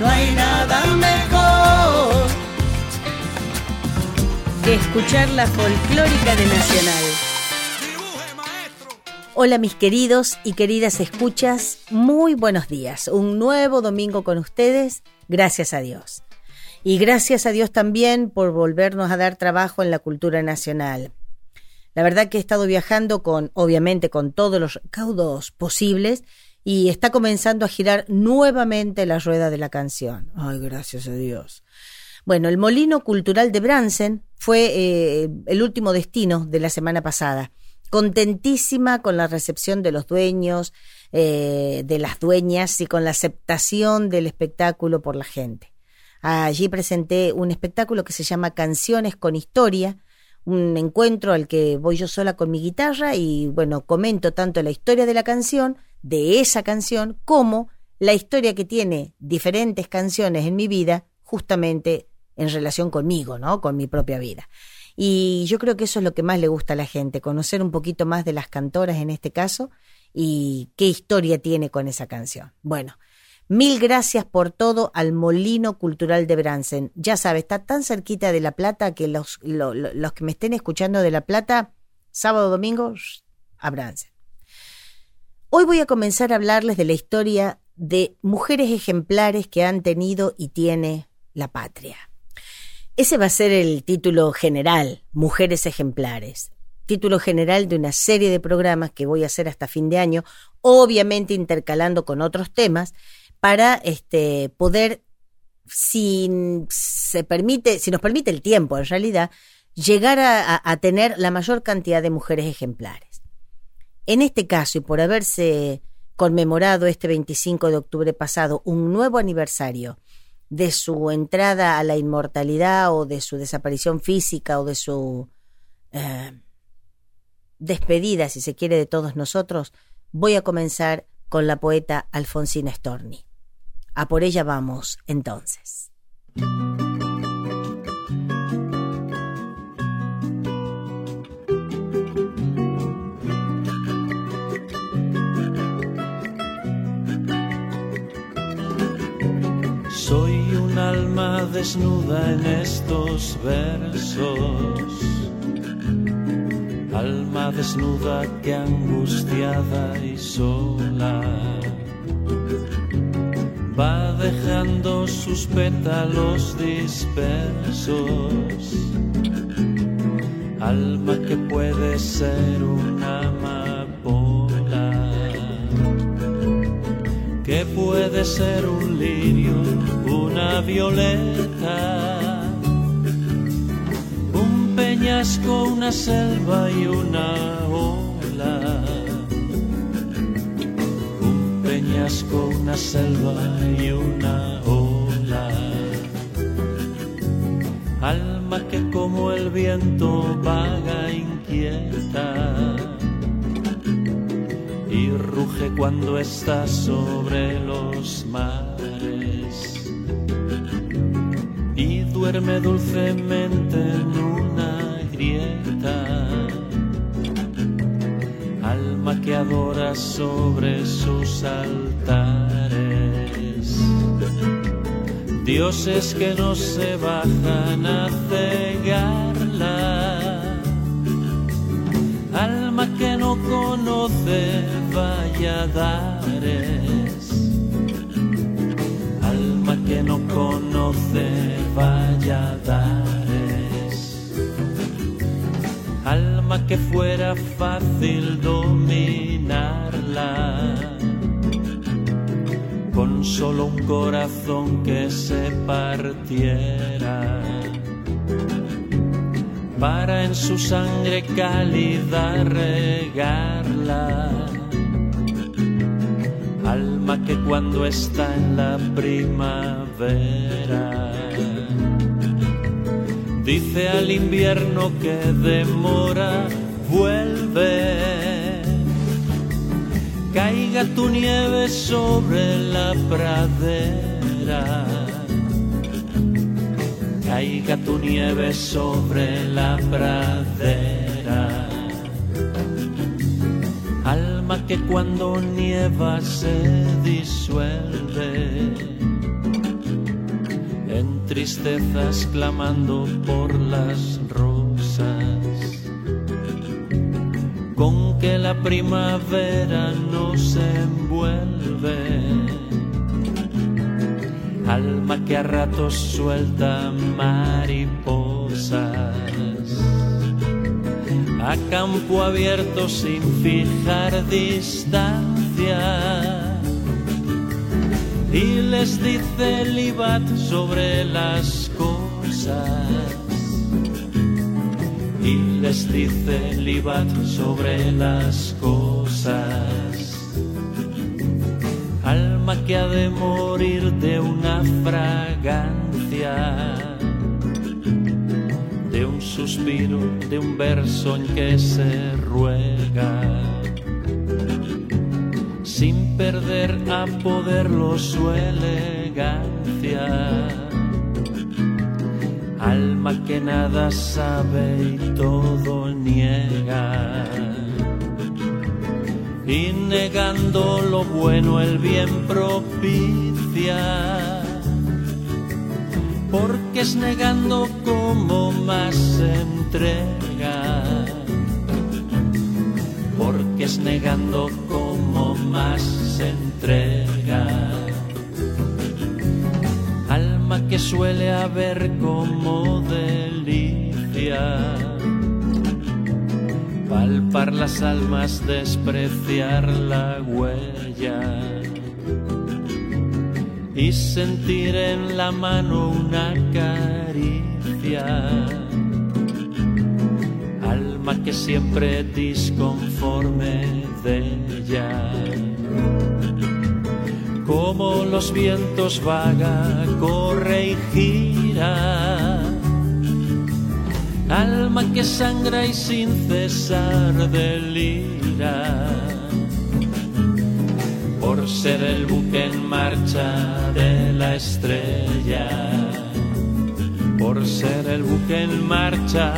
No hay nada mejor. Que escuchar la folclórica de Nacional. Hola mis queridos y queridas escuchas, muy buenos días. Un nuevo domingo con ustedes, gracias a Dios. Y gracias a Dios también por volvernos a dar trabajo en la cultura nacional. La verdad que he estado viajando con, obviamente, con todos los recaudos posibles y está comenzando a girar nuevamente la rueda de la canción. Ay, gracias a Dios. Bueno, el Molino Cultural de Bransen fue eh, el último destino de la semana pasada. Contentísima con la recepción de los dueños, eh, de las dueñas y con la aceptación del espectáculo por la gente. Allí presenté un espectáculo que se llama Canciones con Historia, un encuentro al que voy yo sola con mi guitarra y bueno, comento tanto la historia de la canción, de esa canción, como la historia que tiene diferentes canciones en mi vida, justamente en relación conmigo, ¿no? Con mi propia vida. Y yo creo que eso es lo que más le gusta a la gente, conocer un poquito más de las cantoras en este caso y qué historia tiene con esa canción. Bueno, mil gracias por todo al Molino Cultural de Bransen. Ya sabe, está tan cerquita de La Plata que los, lo- lo- los que me estén escuchando de La Plata, sábado, domingo, a Bransen. Hoy voy a comenzar a hablarles de la historia de mujeres ejemplares que han tenido y tiene la patria. Ese va a ser el título general, Mujeres Ejemplares. Título general de una serie de programas que voy a hacer hasta fin de año, obviamente intercalando con otros temas, para este, poder, si se permite, si nos permite el tiempo en realidad, llegar a, tener la mayor cantidad de mujeres ejemplares. En este caso, y por haberse conmemorado este 25 de octubre pasado un nuevo aniversario de su entrada a la inmortalidad o de su desaparición física o de su eh, despedida, si se quiere, de todos nosotros, voy a comenzar con la poeta Alfonsina Storni. A por ella vamos, entonces. Desnuda en estos versos, alma desnuda que angustiada y sola va dejando sus pétalos dispersos, alma que puede ser una amapola puede ser un lirio, una violeta, un peñasco, una selva y una ola. Un peñasco, una selva y una ola. Alma que como el viento vaga inquieta y ruge cuando está sobre los mares y duerme dulcemente en una grieta. Alma que adora sobre sus altares. Dioses que no se bajan a cegarla que no conoce valladares, alma que no conoce Valladares. Alma que fuera fácil dominarla, con solo un corazón que se partiera para en su sangre cálida regarla. Alma que cuando está en la primavera dice al invierno que demora, vuelve. Caiga tu nieve sobre la pradera caiga tu nieve sobre la pradera. Alma que cuando nieva se disuelve en tristezas clamando por las rosas. Con que la primavera no se envuelve alma que a ratos suelta mariposas. A campo abierto sin fijar distancia. Y les dice Libat sobre las cosas. Y les dice Libat sobre las cosas alma que ha de morir de una fragancia, de un suspiro, de un verso en que se ruega, sin perder a poderlo su elegancia. Alma que nada sabe y todo niega lo bueno el bien propicia. Porque es negando como más se entrega. Porque es negando como más se entrega. Alma que suele haber como delicia palpar las almas, despreciar la huella y sentir en la mano una caricia. Alma que siempre disconforme de ella. Como los vientos vaga, corre y gira alma que sangra y sin cesar delira, por ser el buque en marcha de la estrella, por ser el buque en marcha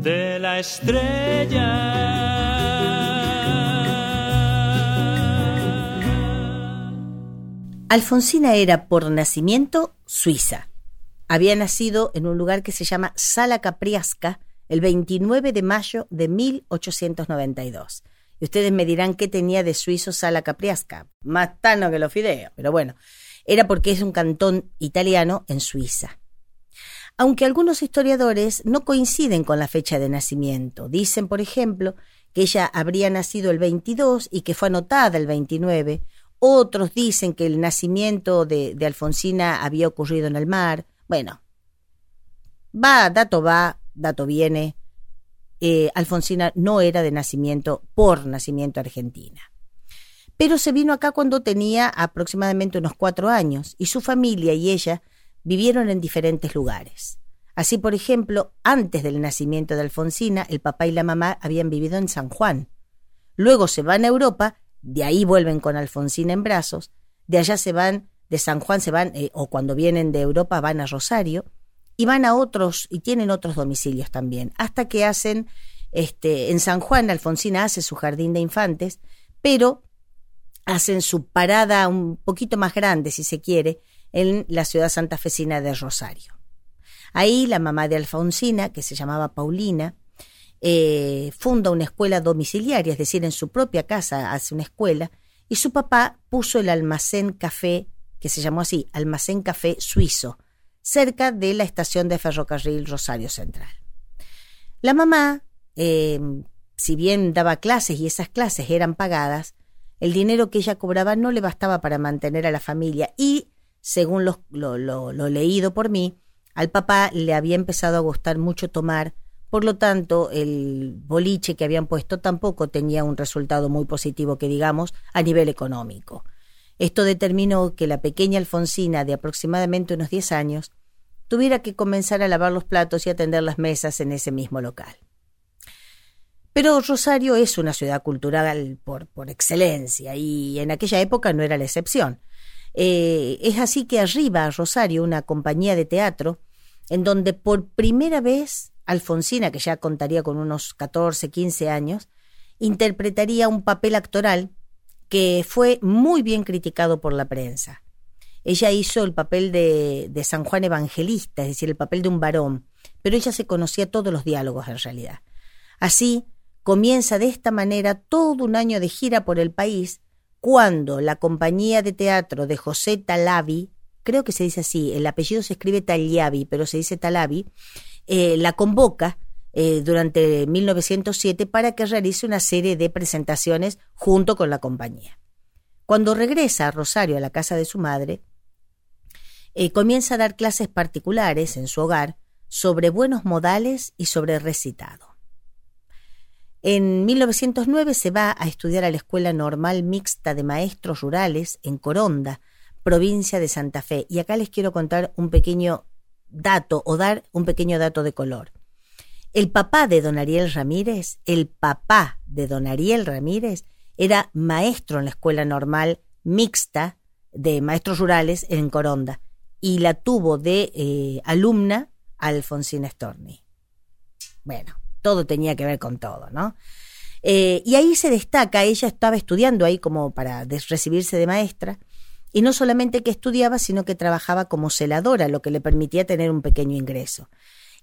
de la estrella. Alfonsina era por nacimiento suiza había nacido en un lugar que se llama Sala Capriasca el 29 de mayo de 1892. Y ustedes me dirán qué tenía de suizo Sala Capriasca. Más tano que los fideos. Pero bueno, era porque es un cantón italiano en Suiza. Aunque algunos historiadores no coinciden con la fecha de nacimiento. Dicen, por ejemplo, que ella habría nacido el 22 y que fue anotada el 29. Otros dicen que el nacimiento de, de Alfonsina había ocurrido en el mar. Bueno, va, dato va, dato viene. Eh, Alfonsina no era de nacimiento, por nacimiento argentina. Pero se vino acá cuando tenía aproximadamente unos cuatro años y su familia y ella vivieron en diferentes lugares. Así, por ejemplo, antes del nacimiento de Alfonsina, el papá y la mamá habían vivido en San Juan. Luego se van a Europa, de ahí vuelven con Alfonsina en brazos, de allá se van de San Juan se van, eh, o cuando vienen de Europa van a Rosario, y van a otros, y tienen otros domicilios también, hasta que hacen, este, en San Juan, Alfonsina hace su jardín de infantes, pero hacen su parada un poquito más grande, si se quiere, en la ciudad santafesina de Rosario. Ahí la mamá de Alfonsina, que se llamaba Paulina, eh, funda una escuela domiciliaria, es decir, en su propia casa hace una escuela, y su papá puso el almacén café que se llamó así, Almacén Café Suizo, cerca de la estación de ferrocarril Rosario Central. La mamá, eh, si bien daba clases y esas clases eran pagadas, el dinero que ella cobraba no le bastaba para mantener a la familia y, según lo, lo, leído por mí, al papá le había empezado a gustar mucho tomar, por lo tanto el boliche que habían puesto tampoco tenía un resultado muy positivo que digamos a nivel económico. Esto determinó que la pequeña Alfonsina de aproximadamente unos 10 años tuviera que comenzar a lavar los platos y atender las mesas en ese mismo local. Pero Rosario es una ciudad cultural por, por excelencia y en aquella época no era la excepción. Eh, es así que arriba Rosario una compañía de teatro en donde por primera vez Alfonsina, que ya contaría con unos 14, 15 años, interpretaría un papel actoral que fue muy bien criticado por la prensa. Ella hizo el papel de, de San Juan Evangelista, es decir, el papel de un varón, pero ella se conocía todos los diálogos en realidad. Así, comienza de esta manera todo un año de gira por el país cuando la compañía de teatro de José Talavi, creo que se dice así, el apellido se escribe Tagliavi, pero se dice Talavi, eh, la convoca eh, durante 1907 para que realice una serie de presentaciones junto con la compañía. Cuando regresa a Rosario a la casa de su madre, eh, comienza a dar clases particulares en su hogar sobre buenos modales y sobre recitado. En 1909 se va a estudiar a la Escuela Normal Mixta de Maestros Rurales en Coronda, provincia de Santa Fe. Y acá les quiero contar un pequeño dato o dar un pequeño dato de color. El papá de don Ariel Ramírez, el papá de don Ariel Ramírez, era maestro en la Escuela Normal Mixta de Maestros Rurales en Coronda y la tuvo de eh, alumna Alfonsina Storni. Bueno, todo tenía que ver con todo, ¿no? Eh, y ahí se destaca, ella estaba estudiando ahí como para recibirse de maestra, y no solamente que estudiaba, sino que trabajaba como celadora, lo que le permitía tener un pequeño ingreso.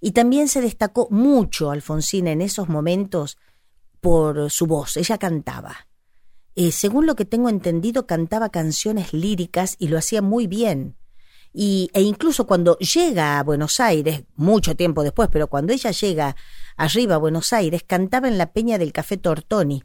Y también se destacó mucho Alfonsina en esos momentos por su voz, ella cantaba. Eh, según lo que tengo entendido, cantaba canciones líricas y lo hacía muy bien. Y, e incluso cuando llega a Buenos Aires, mucho tiempo después, pero cuando ella llega arriba a Buenos Aires, cantaba en la Peña del Café Tortoni,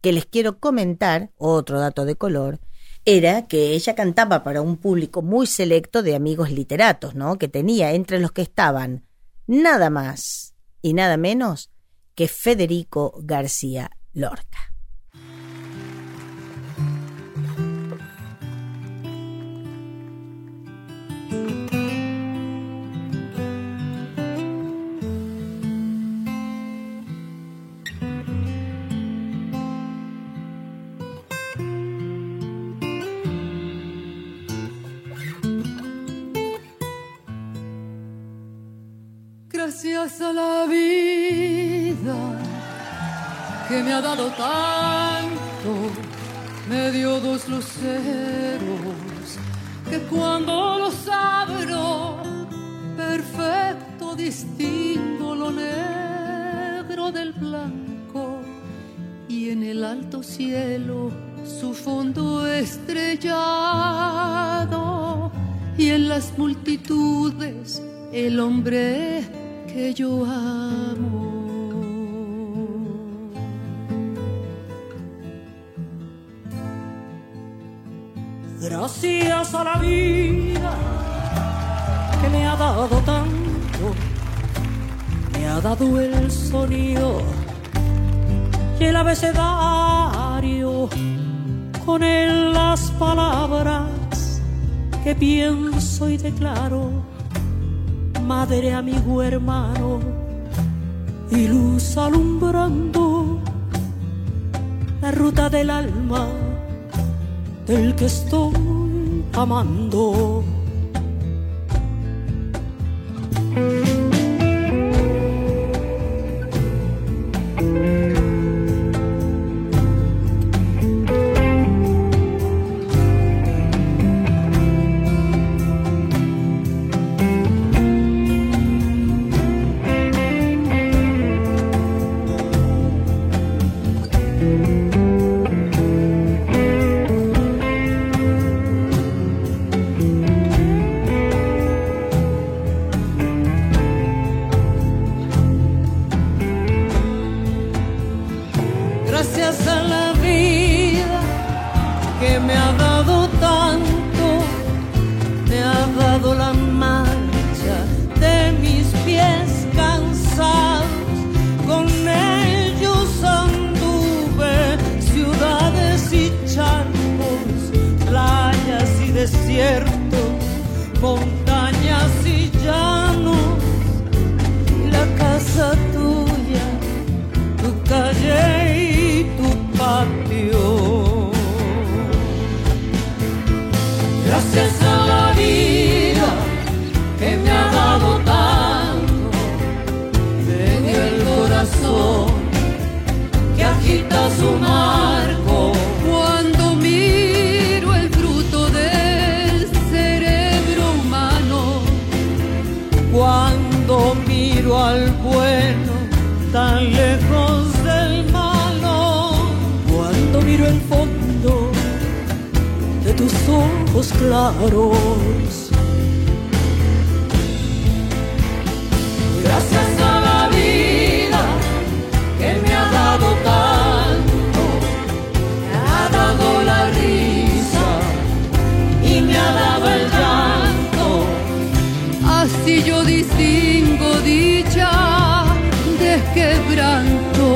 que les quiero comentar, otro dato de color, era que ella cantaba para un público muy selecto de amigos literatos, ¿no? Que tenía entre los que estaban nada más y nada menos que Federico García Lorca. La vida que me ha dado tanto, me dio dos luceros que cuando los abro, perfecto distingo lo negro del blanco. Y en el alto cielo su fondo estrellado. Y en las multitudes el hombre que yo amo. Gracias a la vida que me ha dado tanto, me ha dado el sonido y el abecedario, con él las palabras que pienso y declaro madre, amigo, hermano, y luz alumbrando la ruta del alma del que estoy amando. Cuando miro al bueno tan lejos del malo, cuando miro el fondo de tus ojos claros. Gracias a la vida que me ha dado tanto, me ha dado la risa y me ha dado el yo distingo dicha de quebranto.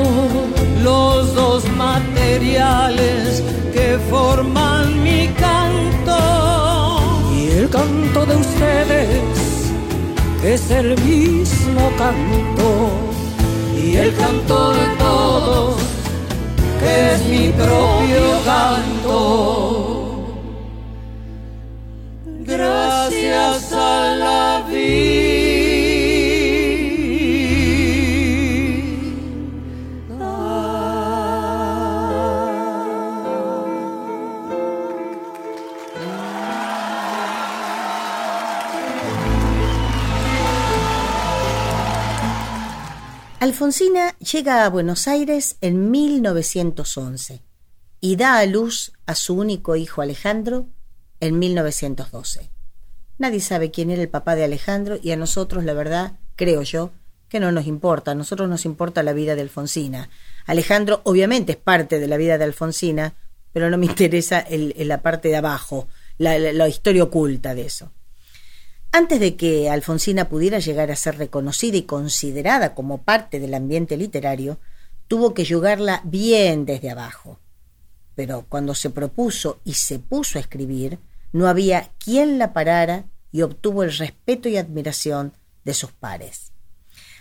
los dos materiales que forman mi canto. Y el canto de ustedes es el mismo canto. Y el canto de todos es mi propio canto Alfonsina llega a Buenos Aires en 1911 y da a luz a su único hijo Alejandro en 1912. Nadie sabe quién era el papá de Alejandro y a nosotros, la verdad, creo yo, que no nos importa. A nosotros nos importa la vida de Alfonsina. Alejandro obviamente es parte de la vida de Alfonsina, pero no me interesa el- la parte de abajo, la historia oculta de eso. Antes de que Alfonsina pudiera llegar a ser reconocida y considerada como parte del ambiente literario, tuvo que yugarla bien desde abajo. Pero cuando se propuso y se puso a escribir, no había quien la parara y obtuvo el respeto y admiración de sus pares.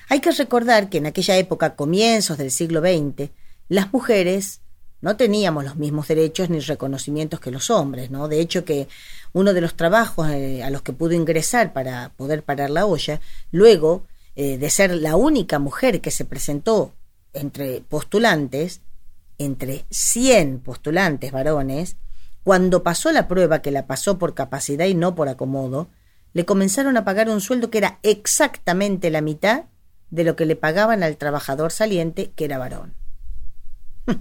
Hay que recordar que en aquella época, comienzos del siglo XX, las mujeres no teníamos los mismos derechos ni reconocimientos que los hombres, ¿no? De hecho que uno de los trabajos eh, a los que pudo ingresar para poder parar la olla, luego eh, de ser la única mujer que se presentó entre postulantes, entre 100 postulantes varones, cuando pasó la prueba que la pasó por capacidad y no por acomodo, le comenzaron a pagar un sueldo que era exactamente la mitad de lo que le pagaban al trabajador saliente que era varón.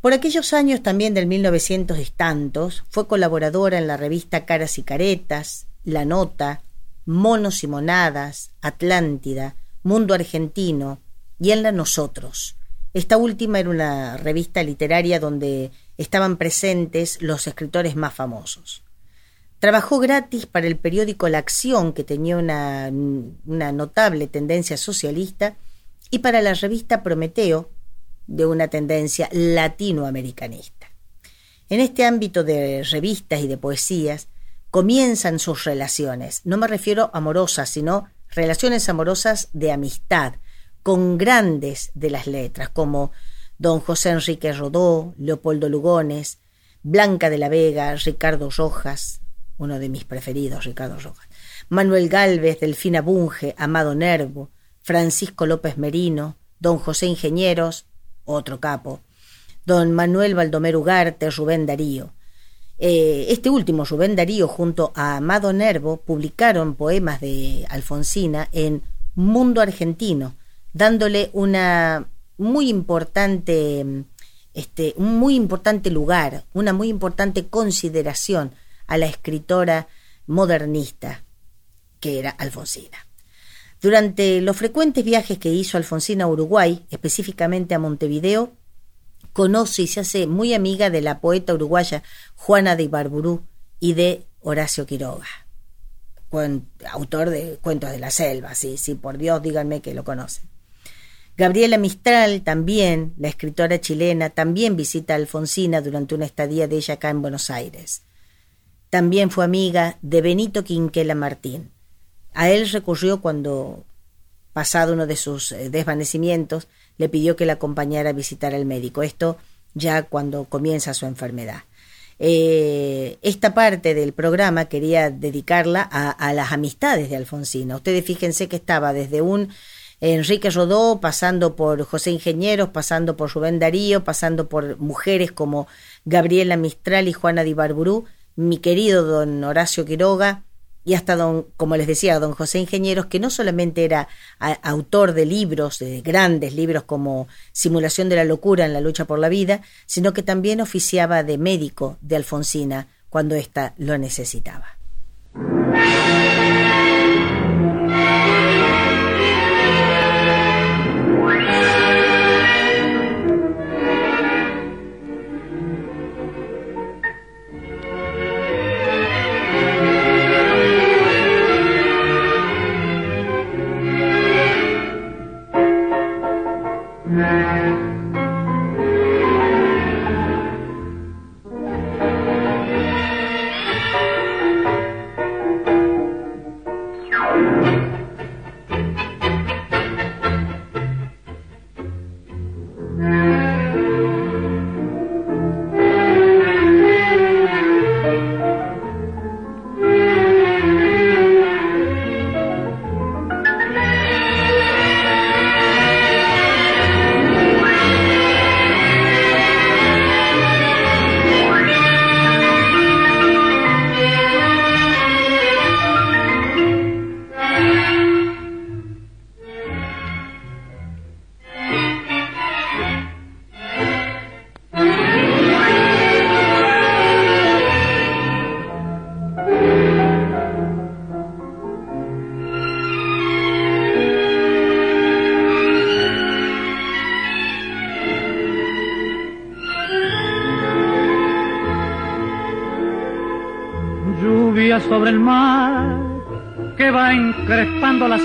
Por aquellos años también del 1900 y tantos, fue colaboradora en la revista Caras y Caretas, La Nota, Monos y Monadas, Atlántida, Mundo Argentino y en la Nosotros. Esta última era una revista literaria donde estaban presentes los escritores más famosos. Trabajó gratis para el periódico La Acción, que tenía una, una notable tendencia socialista, y para la revista Prometeo, de una tendencia latinoamericanista. En este ámbito de revistas y de poesías comienzan sus relaciones. No me refiero amorosas, sino relaciones amorosas de amistad, con grandes de las letras, como don José Enrique Rodó, Leopoldo Lugones, Blanca de la Vega, Ricardo Rojas, uno de mis preferidos, Ricardo Rojas, Manuel Galvez, Delfina Bunge, Amado Nervo, Francisco López Merino, don José Ingenieros, otro capo, don Manuel Baldomero Ugarte, Rubén Darío. Eh, este último, Rubén Darío, junto a Amado Nervo, publicaron poemas de Alfonsina en Mundo Argentino, dándole una muy importante, este, un muy importante lugar, una muy importante consideración a la escritora modernista que era Alfonsina. Durante los frecuentes viajes que hizo Alfonsina a Uruguay, específicamente a Montevideo, conoce y se hace muy amiga de la poeta uruguaya Juana de Ibarburú y de Horacio Quiroga. autor de Cuentos de la Selva, sí, sí, por Dios, díganme que lo conocen. Gabriela Mistral, también, la escritora chilena, también visita a Alfonsina durante una estadía de ella acá en Buenos Aires. También fue amiga de Benito Quinquela Martín. A él recurrió cuando, pasado uno de sus eh, desvanecimientos, le pidió que la acompañara a visitar al médico. Esto ya cuando comienza su enfermedad. Eh, esta parte del programa quería dedicarla a, las amistades de Alfonsina. Ustedes fíjense que estaba desde un Enrique Rodó, pasando por José Ingenieros, pasando por Rubén Darío, pasando por mujeres como Gabriela Mistral y Juana Di Barburú, mi querido don Horacio Quiroga, y hasta don, como les decía, don José Ingenieros, que no solamente era autor de libros, de grandes libros como Simulación de la locura en la lucha por la vida, sino que también oficiaba de médico de Alfonsina cuando ésta lo necesitaba.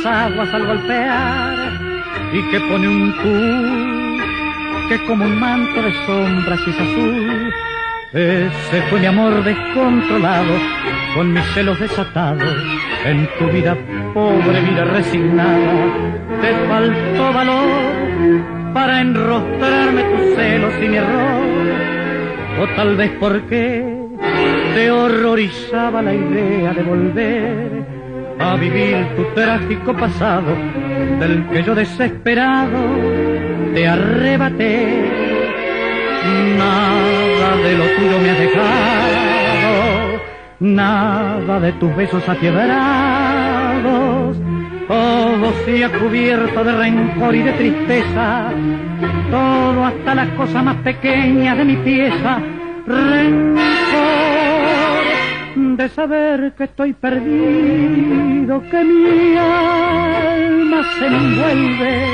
Aguas al golpear y que pone un tú que como un manto de sombras es azul. Ese fue mi amor descontrolado, con mis celos desatados, en tu vida pobre, vida resignada. Te faltó valor para enrostrarme tus celos y mi error, o tal vez porque te horrorizaba la idea de volver a vivir tu trágico pasado, del que yo desesperado te arrebaté. Nada de lo tuyo me ha dejado, nada de tus besos atiebrados, todo se ha cubierto de rencor y de tristeza, todo hasta las cosas más pequeñas de mi pieza, rencor de saber que estoy perdido, que mi alma se envuelve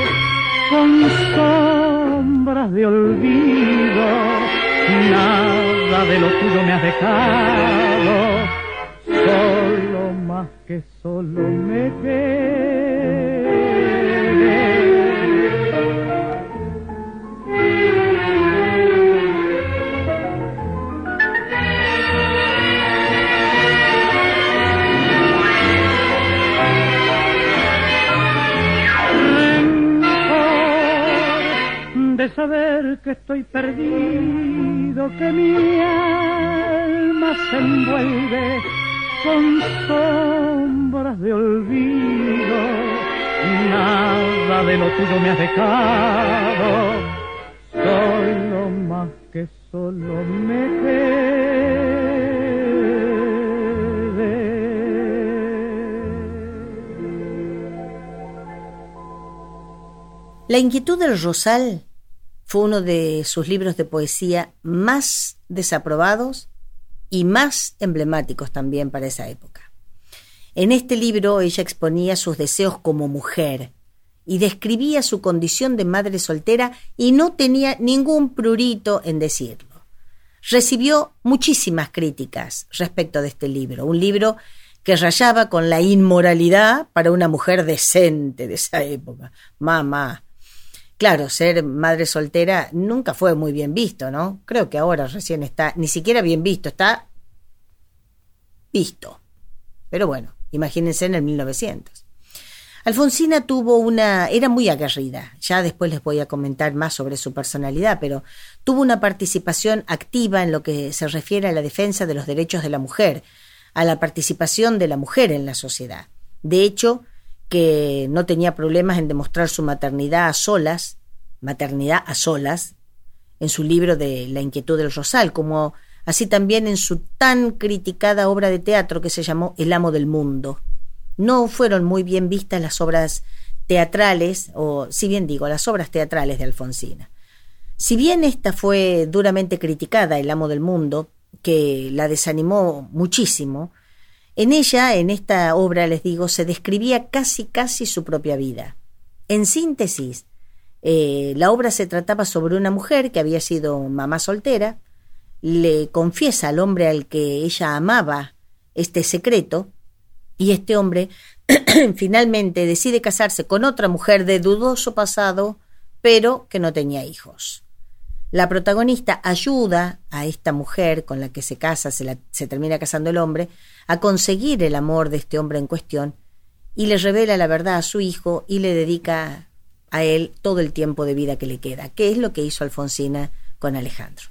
con sombras de olvido. Nada de lo tuyo me has dejado, solo más que solo me quedé. Saber que estoy perdido, que mi alma se envuelve con sombras de olvido. Nada de lo tuyo me has dejado, soy lo más que solo me quedé. La inquietud del rosal fue uno de sus libros de poesía más desaprobados y más emblemáticos también para esa época. En este libro ella exponía sus deseos como mujer y describía su condición de madre soltera y no tenía ningún prurito en decirlo. Recibió muchísimas críticas respecto de este libro, un libro que rayaba con la inmoralidad para una mujer decente de esa época. Mamá. Claro, ser madre soltera nunca fue muy bien visto, ¿no? Creo que ahora recién está, ni siquiera bien visto, está visto. Pero bueno, imagínense en el 1900. Alfonsina tuvo una, era muy aguerrida, ya después les voy a comentar más sobre su personalidad, pero tuvo una participación activa en lo que se refiere a la defensa de los derechos de la mujer, a la participación de la mujer en la sociedad. De hecho, que no tenía problemas en demostrar su maternidad a solas, maternidad a solas, en su libro de La inquietud del rosal, como así también en su tan criticada obra de teatro que se llamó El amo del mundo. No fueron muy bien vistas las obras teatrales, o si bien digo, las obras teatrales de Alfonsina. Si bien esta fue duramente criticada, El amo del mundo, que la desanimó muchísimo, en ella, en esta obra, les digo, se describía casi casi su propia vida. En síntesis, eh, la obra se trataba sobre una mujer que había sido mamá soltera, le confiesa al hombre al que ella amaba este secreto, y este hombre finalmente decide casarse con otra mujer de dudoso pasado, pero que no tenía hijos. La protagonista ayuda a esta mujer con la que se casa, se, termina casando el hombre, a conseguir el amor de este hombre en cuestión y le revela la verdad a su hijo y le dedica a él todo el tiempo de vida que le queda, que es lo que hizo Alfonsina con Alejandro.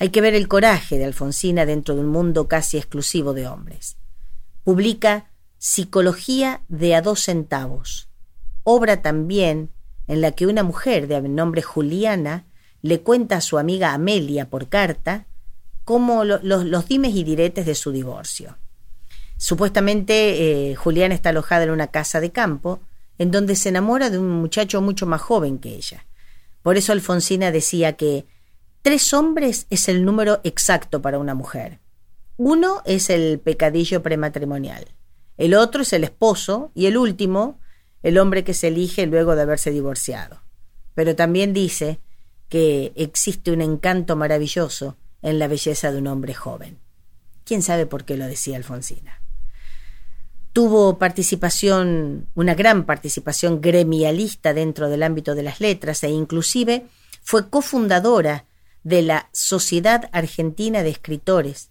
Hay que ver el coraje de Alfonsina dentro de un mundo casi exclusivo de hombres. Publica Psicología de a dos centavos, obra también en la que una mujer de nombre Juliana le cuenta a su amiga Amelia por carta cómo los dimes y diretes de su divorcio. Supuestamente eh, Juliana está alojada en una casa de campo en donde se enamora de un muchacho mucho más joven que ella. Por eso Alfonsina decía que tres hombres es el número exacto para una mujer. Uno es el pecadillo prematrimonial, el otro es el esposo y el último, el hombre que se elige luego de haberse divorciado. Pero también dice que existe un encanto maravilloso en la belleza de un hombre joven. ¿Quién sabe por qué lo decía Alfonsina? Tuvo participación, una gran participación gremialista dentro del ámbito de las letras e inclusive fue cofundadora de la Sociedad Argentina de Escritores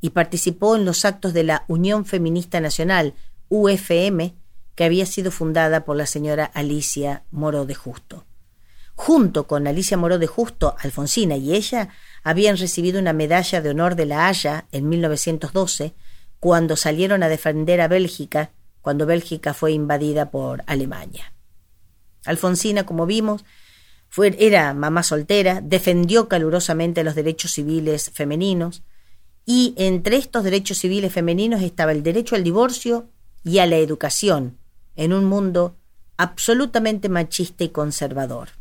y participó en los actos de la Unión Feminista Nacional, UFM, que había sido fundada por la señora Alicia Moro de Justo. Junto con Alicia Moró de Justo, Alfonsina y ella habían recibido una medalla de honor de la Haya en 1912 cuando salieron a defender a Bélgica cuando Bélgica fue invadida por Alemania. Alfonsina, como vimos, era mamá soltera, defendió calurosamente los derechos civiles femeninos y entre estos derechos civiles femeninos estaba el derecho al divorcio y a la educación en un mundo absolutamente machista y conservador.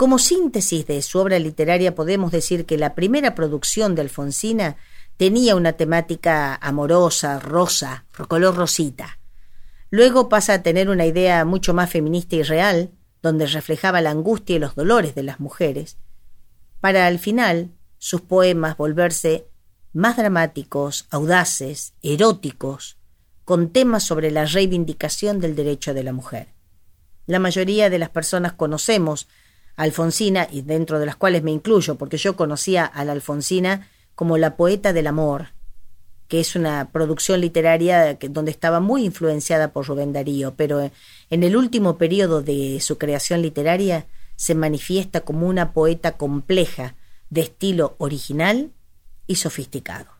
Como síntesis de su obra literaria podemos decir que la primera producción de Alfonsina tenía una temática amorosa, rosa, color rosita. Luego pasa a tener una idea mucho más feminista y real, donde reflejaba la angustia y los dolores de las mujeres, para al final sus poemas volverse más dramáticos, audaces, eróticos, con temas sobre la reivindicación del derecho de la mujer. La mayoría de las personas conocemos Alfonsina, y dentro de las cuales me incluyo, porque yo conocía a la Alfonsina como la poeta del amor, que es una producción literaria donde estaba muy influenciada por Rubén Darío, pero en el último periodo de su creación literaria se manifiesta como una poeta compleja, de estilo original y sofisticado.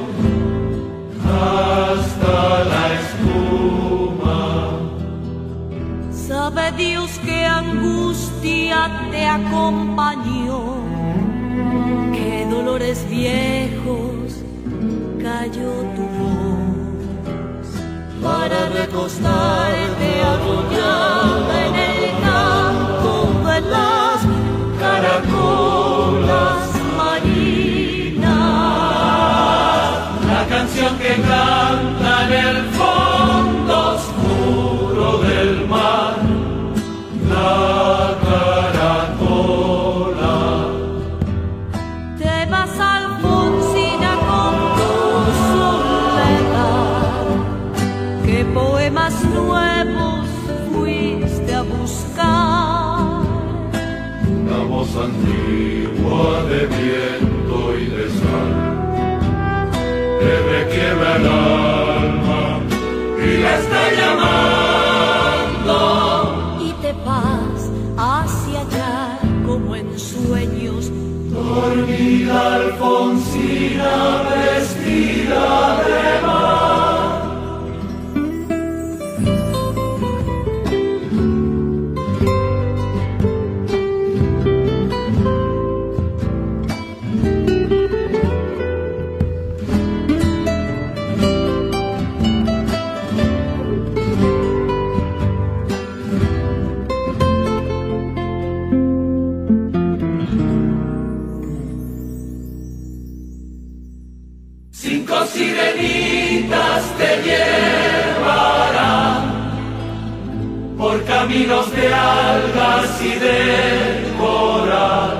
me acompañó, qué dolores viejos cayó tu voz para recostarte arrullada en el campo de las caracolas marinas. La canción que canta en el fondo oscuro del mar, Alfonsina vestida de mar. Caminos de algas y de coral.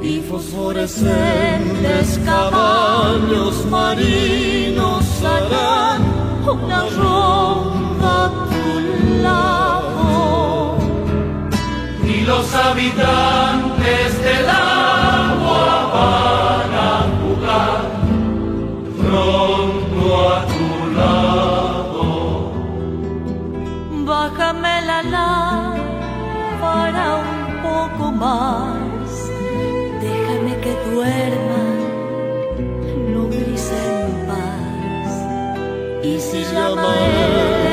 Y fosforescentes caballos marinos harán una ronda a tu lado. Y los habitantes del agua van a jugar pronto a Déjame que duerma, no grise en paz. Y si llama él,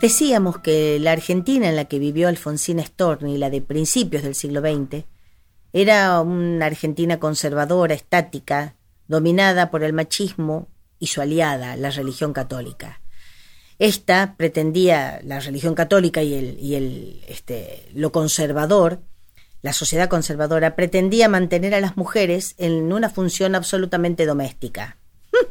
Decíamos que la Argentina en la que vivió Alfonsina Storni, la de principios del siglo XX, era una Argentina conservadora, estática, dominada por el machismo y su aliada, la religión católica. Esta pretendía, la religión católica y, el, este, lo conservador, la sociedad conservadora, pretendía mantener a las mujeres en una función absolutamente doméstica.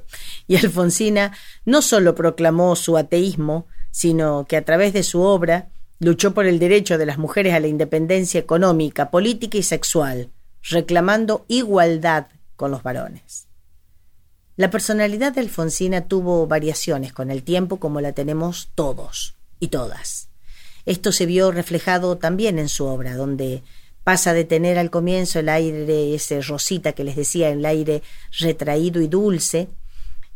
Y Alfonsina no solo proclamó su ateísmo, sino que a través de su obra luchó por el derecho de las mujeres a la independencia económica, política y sexual, reclamando igualdad con los varones. La personalidad de Alfonsina tuvo variaciones con el tiempo como la tenemos todos y todas. Esto se vio reflejado también en su obra, donde pasa de tener al comienzo el aire, ese rosita que les decía, el aire retraído y dulce,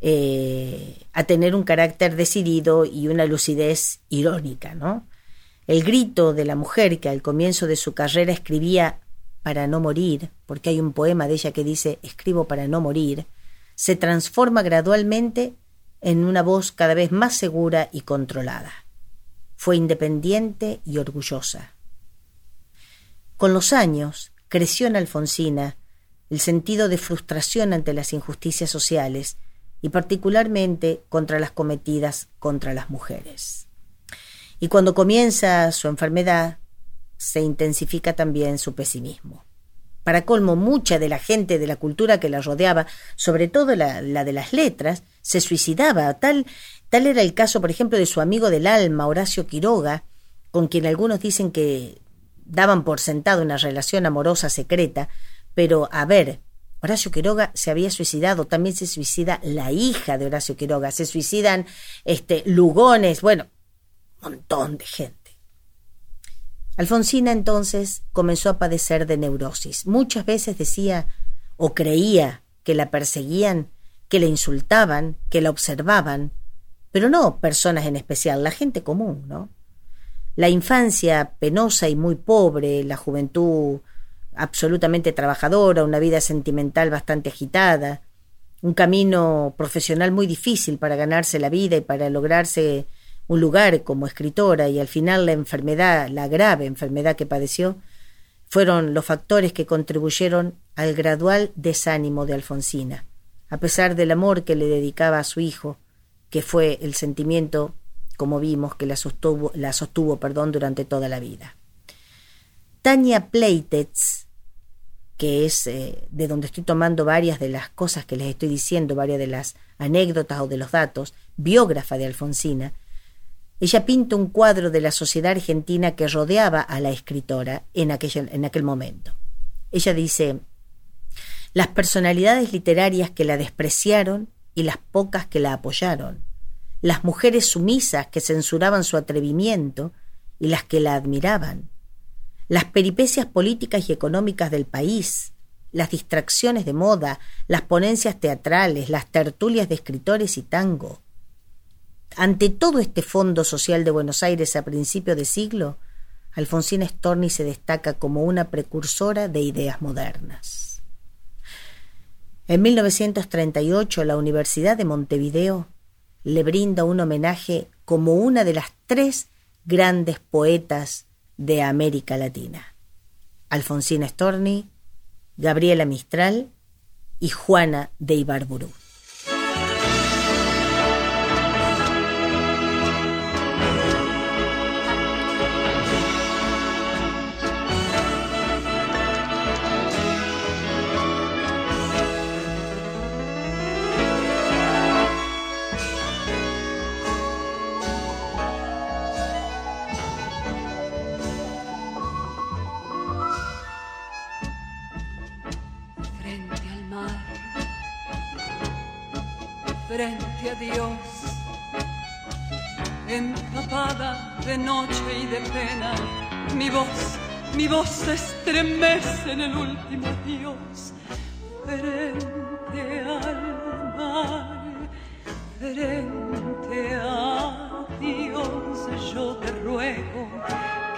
eh, a tener un carácter decidido y una lucidez irónica, ¿no? El grito de la mujer que al comienzo de su carrera escribía para no morir, porque hay un poema de ella que dice escribo para no morir, se transforma gradualmente en una voz cada vez más segura y controlada. Fue independiente y orgullosa. Con los años creció en Alfonsina el sentido de frustración ante las injusticias sociales y particularmente contra las cometidas contra las mujeres. Y cuando comienza su enfermedad, se intensifica también su pesimismo. Para colmo, mucha de la gente de la cultura que la rodeaba, sobre todo la, la de las letras, se suicidaba. Tal, tal era el caso, por ejemplo, de su amigo del alma, Horacio Quiroga, con quien algunos dicen que daban por sentado una relación amorosa secreta, pero a ver, Horacio Quiroga se había suicidado, también se suicida la hija de Horacio Quiroga, se suicidan este Lugones, bueno, un montón de gente. Alfonsina entonces comenzó a padecer de neurosis. Muchas veces decía o creía que la perseguían, que la insultaban, que la observaban, pero no personas en especial, la gente común, ¿no? La infancia penosa y muy pobre, la juventud absolutamente trabajadora, una vida sentimental bastante agitada, un camino profesional muy difícil para ganarse la vida y para lograrse un lugar como escritora y al final la enfermedad, la grave enfermedad que padeció, fueron los factores que contribuyeron al gradual desánimo de Alfonsina, a pesar del amor que le dedicaba a su hijo, que fue el sentimiento como vimos, que la sostuvo, la sostuvo perdón, durante toda la vida. Tania Pleitez, que es eh, de donde estoy tomando varias de las cosas que les estoy diciendo, varias de las anécdotas o de los datos, biógrafa de Alfonsina, ella pinta un cuadro de la sociedad argentina que rodeaba a la escritora en en aquel momento. Ella dice, las personalidades literarias que la despreciaron y las pocas que la apoyaron, las mujeres sumisas que censuraban su atrevimiento y las que la admiraban, las peripecias políticas y económicas del país, las distracciones de moda, las ponencias teatrales, las tertulias de escritores y tango. Ante todo este fondo social de Buenos Aires a principio de siglo, Alfonsina Storni se destaca como una precursora de ideas modernas. En 1938 la Universidad de Montevideo le brinda un homenaje como una de las tres grandes poetas de América Latina. Alfonsina Storni, Gabriela Mistral y Juana de Ibarburu. Voz se estremece en el último Dios, frente al mar, frente a Dios, yo te ruego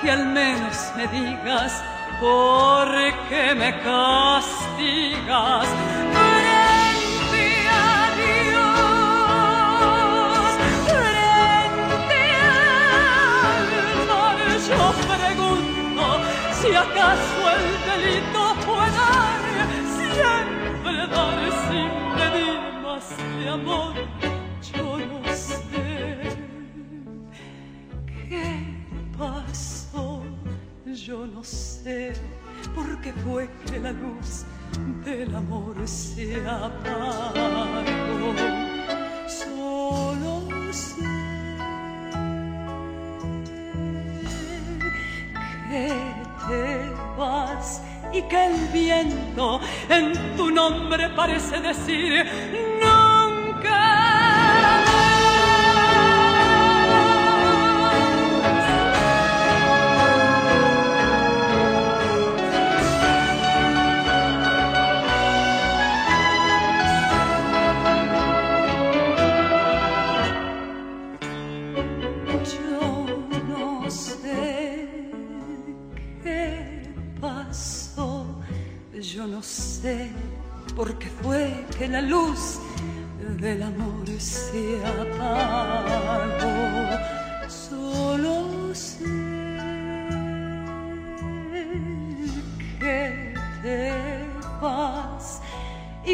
que al menos me digas por qué me castigas si acaso el delito fue dar, siempre dar sin pedir más de amor, yo no sé. Qué pasó, yo no sé. Por qué fue que la luz del amor se apagó, y que el viento en tu nombre parece decir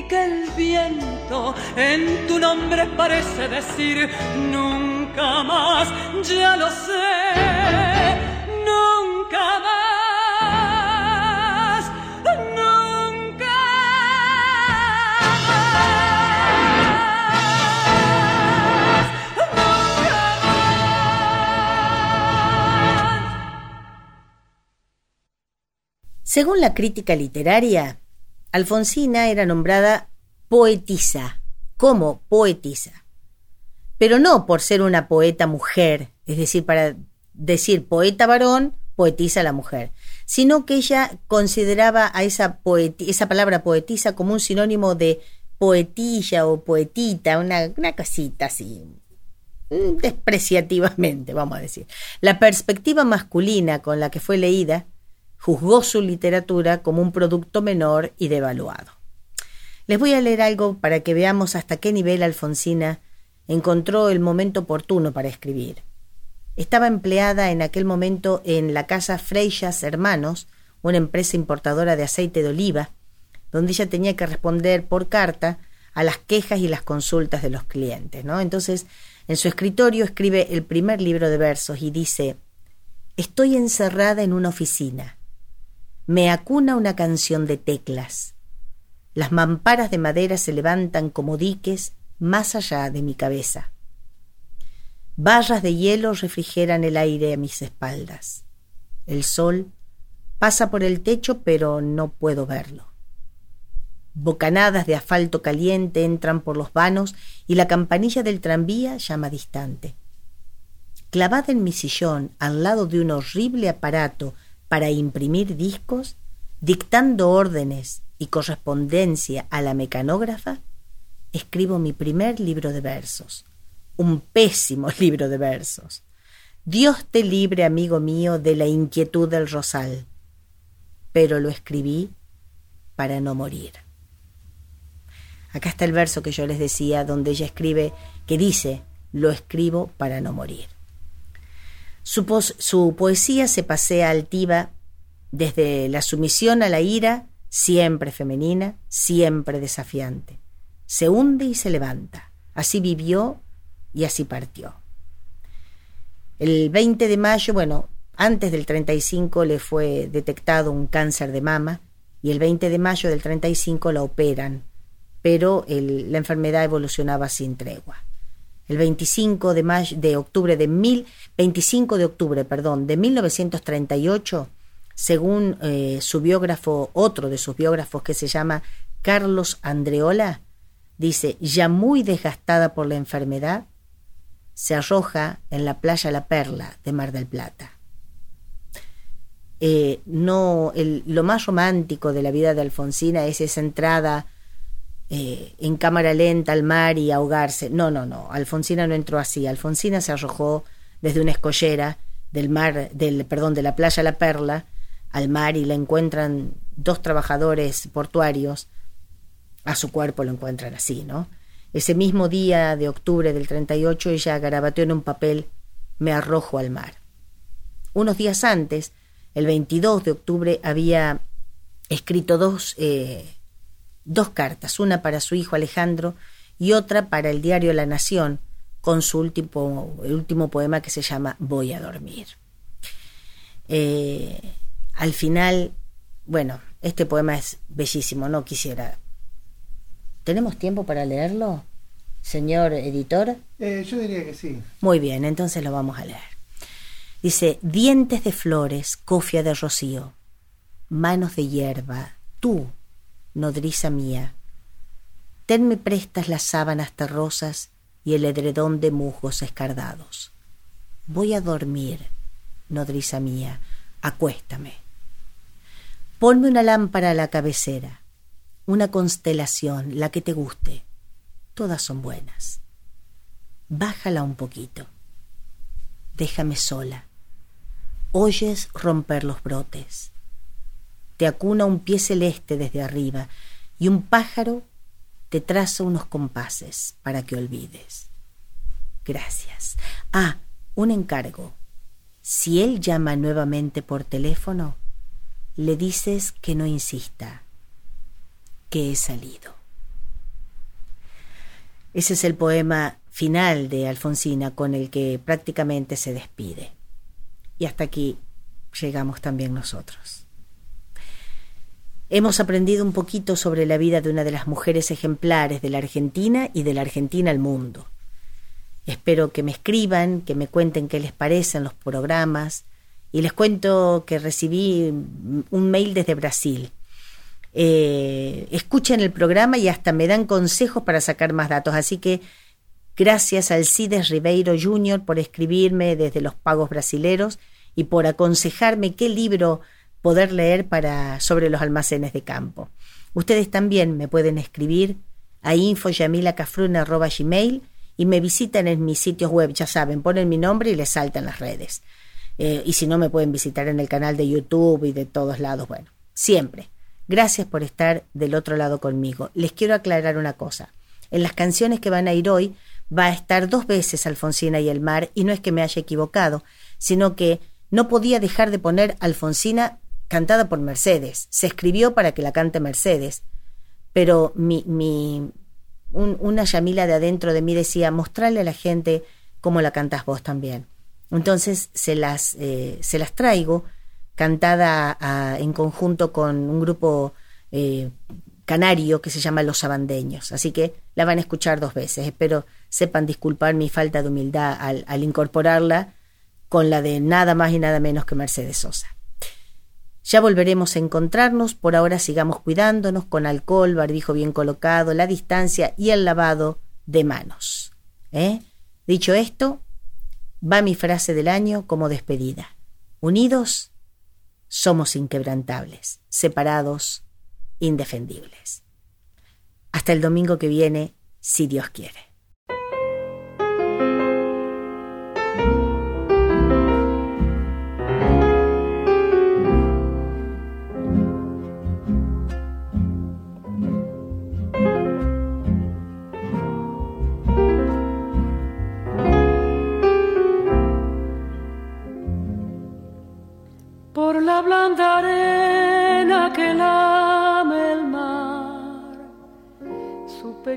que el viento en tu nombre parece decir nunca más, ya lo sé, nunca más. Según la crítica literaria, Alfonsina era nombrada poetisa, como poetisa. Pero no por ser una poeta mujer, es decir, para decir poeta varón, poetisa la mujer, sino que ella consideraba a esa, esa palabra poetisa como un sinónimo de poetilla o poetita, una, una cosita así, mm, despreciativamente, vamos a decir. La perspectiva masculina con la que fue leída juzgó su literatura como un producto menor y devaluado. Les voy a leer algo para que veamos hasta qué nivel Alfonsina encontró el momento oportuno para escribir. Estaba empleada en aquel momento en la casa Freixas Hermanos, una empresa importadora de aceite de oliva, donde ella tenía que responder por carta a las quejas y las consultas de los clientes, ¿no? Entonces, en su escritorio escribe el primer libro de versos y dice: Estoy encerrada en una oficina. Me acuna una canción de teclas. Las mamparas de madera se levantan como diques más allá de mi cabeza. Barras de hielo refrigeran el aire a mis espaldas. El sol pasa por el techo, pero no puedo verlo. Bocanadas de asfalto caliente entran por los vanos y la campanilla del tranvía llama distante. Clavada en mi sillón, al lado de un horrible aparato para imprimir discos, dictando órdenes y correspondencia a la mecanógrafa, escribo mi primer libro de versos, un pésimo libro de versos. Dios te libre, amigo mío, de la inquietud del rosal, pero lo escribí para no morir. Acá está el verso que yo les decía, donde ella escribe, que dice, lo escribo para no morir. Su, poesía se pasea altiva desde la sumisión a la ira, siempre femenina, siempre desafiante. Se hunde y se levanta. Así vivió y así partió. El 20 de mayo, bueno, antes del 35 le fue detectado un cáncer de mama y el 20 de mayo del 35 la operan, pero la enfermedad evolucionaba sin tregua. El 25 de, mayo, de octubre de mil, 25 de octubre, perdón, de 1938, según eh, su biógrafo, otro de sus biógrafos que se llama Carlos Andreola, dice, ya muy desgastada por la enfermedad, se arroja en la playa La Perla de Mar del Plata. Eh, no, lo más romántico de la vida de Alfonsina es esa entrada eh, en cámara lenta al mar y ahogarse. No, no, no. Alfonsina no entró así. Alfonsina se arrojó desde una escollera del mar, del, perdón, de la playa La Perla al mar y la encuentran dos trabajadores portuarios. A su cuerpo lo encuentran así, ¿no? Ese mismo día de octubre del 38 ella garabateó en un papel Me arrojo al mar. Unos días antes, el 22 de octubre, había escrito dos eh, dos cartas, una para su hijo Alejandro y otra para el diario La Nación, con su último, el último poema que se llama Voy a dormir. Eh, al final, bueno, este poema es bellísimo, no quisiera. ¿Tenemos tiempo para leerlo, señor editor? Eh, yo diría que sí. Muy bien, entonces lo vamos a leer. Dice, dientes de flores, cofia de rocío, manos de hierba, tú, nodriza mía, tenme prestas las sábanas terrosas y el edredón de musgos escardados. Voy a dormir, nodriza mía, acuéstame. Ponme una lámpara a la cabecera, una constelación, la que te guste. Todas son buenas. Bájala un poquito. Déjame sola. Oyes romper los brotes. Te acuna un pie celeste desde arriba y un pájaro te traza unos compases para que olvides. Gracias. Ah, un encargo. Si él llama nuevamente por teléfono, le dices que no insista, que he salido. Ese es el poema final de Alfonsina con el que prácticamente se despide. Y hasta aquí llegamos también nosotros. Hemos aprendido un poquito sobre la vida de una de las mujeres ejemplares de la Argentina y de la Argentina al mundo. Espero que me escriban, que me cuenten qué les parecen los programas. Y les cuento que recibí un mail desde Brasil. Eh, escuchen el programa y hasta me dan consejos para sacar más datos. Así que gracias al Cides Ribeiro Jr. por escribirme desde los pagos brasileros y por aconsejarme qué libro poder leer para, sobre los almacenes de campo. Ustedes también me pueden escribir a infoyamilacafruna.gmail y me visitan en mis sitios web, ya saben, ponen mi nombre y les saltan las redes. Eh, y si no, me pueden visitar en el canal de YouTube y de todos lados. Bueno, siempre. Gracias por estar del otro lado conmigo. Les quiero aclarar una cosa. En las canciones que van a ir hoy va a estar dos veces Alfonsina y el mar, y no es que me haya equivocado, sino que no podía dejar de poner Alfonsina cantada por Mercedes. Se escribió para que la cante Mercedes, pero mi, mi, una Yamila de adentro de mí decía, mostrarle a la gente cómo la cantas vos también. Entonces se las, eh, se las traigo cantada en conjunto con un grupo eh, canario que se llama Los Abandeños. Así que la van a escuchar dos veces. Espero sepan disculpar mi falta de humildad al, al incorporarla con la de nada más y nada menos que Mercedes Sosa. Ya volveremos a encontrarnos, por ahora sigamos cuidándonos con alcohol, barbijo bien colocado, la distancia y el lavado de manos. ¿eh? Dicho esto, va mi frase del año como despedida. Unidos, somos inquebrantables, separados, indefendibles. Hasta el domingo que viene, si Dios quiere.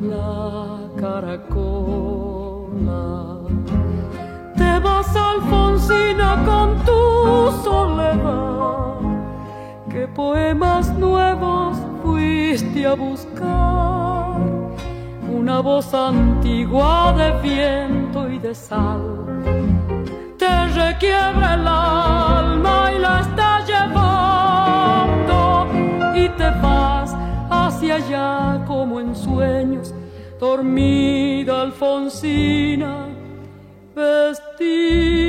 la caracola. Te vas, Alfonsina, con tu soledad, qué poemas nuevos fuiste a buscar, una voz antigua de viento y de sal. Te requiebra el alma y la está y te vas hacia allá como en sueños, dormida Alfonsina, vestida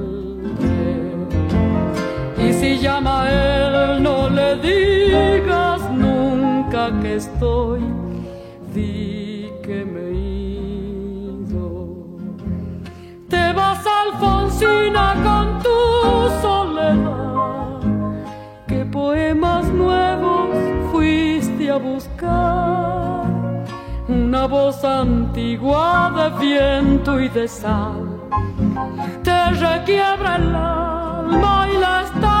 Si llama él, no le digas nunca que estoy, di que me te vas Alfonsina con tu soledad. ¿Qué poemas nuevos fuiste a buscar? Una voz antigua de viento y de sal te requiebra el alma y la está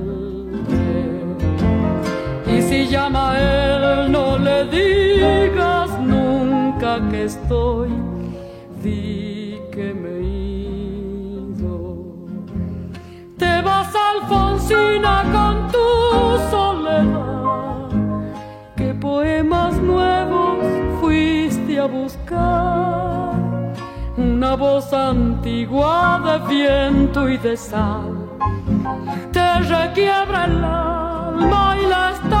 Si llama a él, no le digas nunca que estoy, que me ido. Te vas, Alfonsina, con tu soledad. ¿Qué poemas nuevos fuiste a buscar? Una voz antigua de viento y de sal te requiebra el alma y la está